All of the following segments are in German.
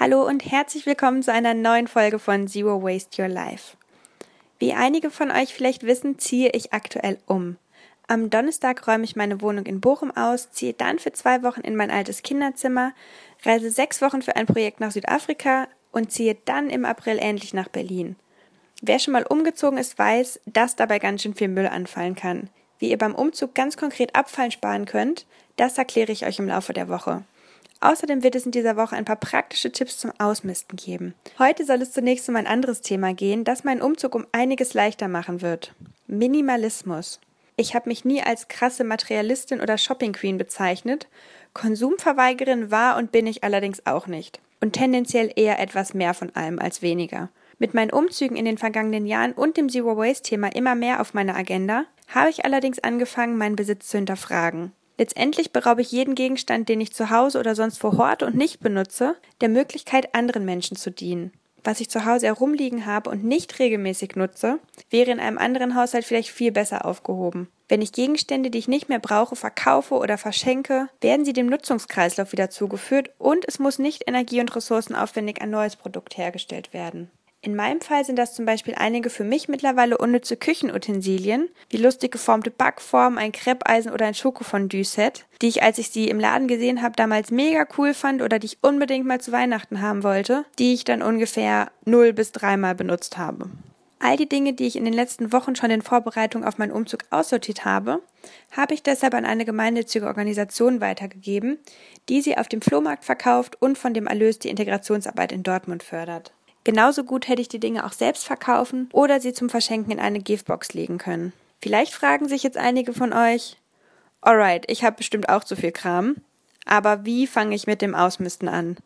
Hallo und herzlich willkommen zu einer neuen Folge von Zero Waste Your Life. Wie einige von euch vielleicht wissen, ziehe ich aktuell um. Am Donnerstag räume ich meine Wohnung in Bochum aus, ziehe dann für zwei Wochen in mein altes Kinderzimmer, reise sechs Wochen für ein Projekt nach Südafrika und ziehe dann im April endlich nach Berlin. Wer schon mal umgezogen ist, weiß, dass dabei ganz schön viel Müll anfallen kann. Wie ihr beim Umzug ganz konkret Abfallen sparen könnt, das erkläre ich euch im Laufe der Woche. Außerdem wird es in dieser Woche ein paar praktische Tipps zum Ausmisten geben. Heute soll es zunächst um ein anderes Thema gehen, das meinen Umzug um einiges leichter machen wird. Minimalismus. Ich habe mich nie als krasse Materialistin oder Shopping Queen bezeichnet. Konsumverweigerin war und bin ich allerdings auch nicht. Und tendenziell eher etwas mehr von allem als weniger. Mit meinen Umzügen in den vergangenen Jahren und dem Zero Waste Thema immer mehr auf meiner Agenda, habe ich allerdings angefangen, meinen Besitz zu hinterfragen. Letztendlich beraube ich jeden Gegenstand, den ich zu Hause oder sonst vor Ort und nicht benutze, der Möglichkeit, anderen Menschen zu dienen. Was ich zu Hause herumliegen habe und nicht regelmäßig nutze, wäre in einem anderen Haushalt vielleicht viel besser aufgehoben. Wenn ich Gegenstände, die ich nicht mehr brauche, verkaufe oder verschenke, werden sie dem Nutzungskreislauf wieder zugeführt und es muss nicht energie- und ressourcenaufwendig ein neues Produkt hergestellt werden. In meinem Fall sind das zum Beispiel einige für mich mittlerweile unnütze Küchenutensilien, wie lustig geformte Backformen, ein Kreppeisen oder ein Schokofondue-Set, die ich, als ich sie im Laden gesehen habe, damals mega cool fand oder die ich unbedingt mal zu Weihnachten haben wollte, die ich dann ungefähr null bis dreimal benutzt habe. All die Dinge, die ich in den letzten Wochen schon in Vorbereitung auf meinen Umzug aussortiert habe, habe ich deshalb an eine gemeinnützige Organisation weitergegeben, die sie auf dem Flohmarkt verkauft und von dem Erlös die Integrationsarbeit in Dortmund fördert. Genauso gut hätte ich die Dinge auch selbst verkaufen oder sie zum Verschenken in eine Giftbox legen können. Vielleicht fragen sich jetzt einige von euch, alright, ich habe bestimmt auch zu viel Kram, aber wie fange ich mit dem Ausmisten an?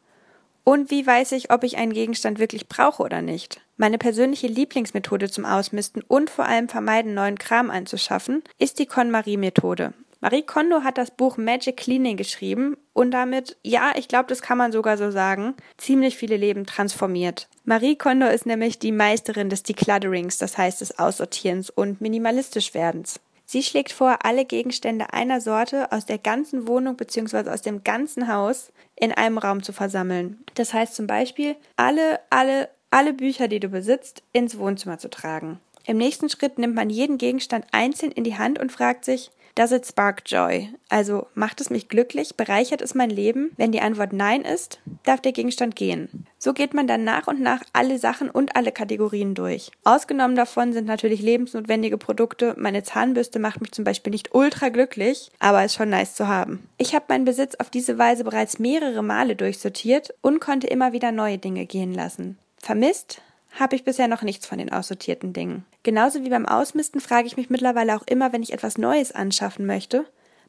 Und wie weiß ich, ob ich einen Gegenstand wirklich brauche oder nicht? Meine persönliche Lieblingsmethode zum Ausmisten und vor allem vermeiden, neuen Kram anzuschaffen, ist die KonMari-Methode. Marie Kondo hat das Buch Magic Cleaning geschrieben und damit, ja, ich glaube, das kann man sogar so sagen, ziemlich viele Leben transformiert. Marie Kondo ist nämlich die Meisterin des Declutterings, das heißt des Aussortierens und minimalistisch werdens. Sie schlägt vor, alle Gegenstände einer Sorte aus der ganzen Wohnung bzw. aus dem ganzen Haus in einem Raum zu versammeln. Das heißt zum Beispiel, alle, alle, alle Bücher, die du besitzt, ins Wohnzimmer zu tragen. Im nächsten Schritt nimmt man jeden Gegenstand einzeln in die Hand und fragt sich, Does it spark joy? Also macht es mich glücklich? Bereichert es mein Leben? Wenn die Antwort Nein ist, darf der Gegenstand gehen. So geht man dann nach und nach alle Sachen und alle Kategorien durch. Ausgenommen davon sind natürlich lebensnotwendige Produkte. Meine Zahnbürste macht mich zum Beispiel nicht ultra glücklich, aber ist schon nice zu haben. Ich habe meinen Besitz auf diese Weise bereits mehrere Male durchsortiert und konnte immer wieder neue Dinge gehen lassen. Vermisst habe ich bisher noch nichts von den aussortierten Dingen. Genauso wie beim Ausmisten frage ich mich mittlerweile auch immer, wenn ich etwas Neues anschaffen möchte,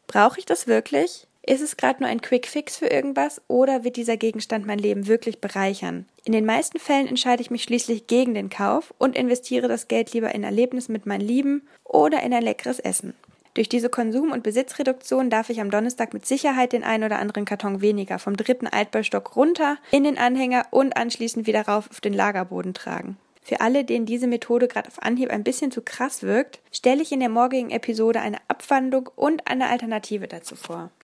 brauche ich das wirklich? Ist es gerade nur ein Quick Fix für irgendwas oder wird dieser Gegenstand mein Leben wirklich bereichern? In den meisten Fällen entscheide ich mich schließlich gegen den Kauf und investiere das Geld lieber in Erlebnisse mit meinen Lieben oder in ein leckeres Essen. Durch diese Konsum- und Besitzreduktion darf ich am Donnerstag mit Sicherheit den einen oder anderen Karton weniger vom dritten Altbaustock runter in den Anhänger und anschließend wieder rauf auf den Lagerboden tragen. Für alle, denen diese Methode gerade auf Anhieb ein bisschen zu krass wirkt, stelle ich in der morgigen Episode eine Abwandlung und eine Alternative dazu vor.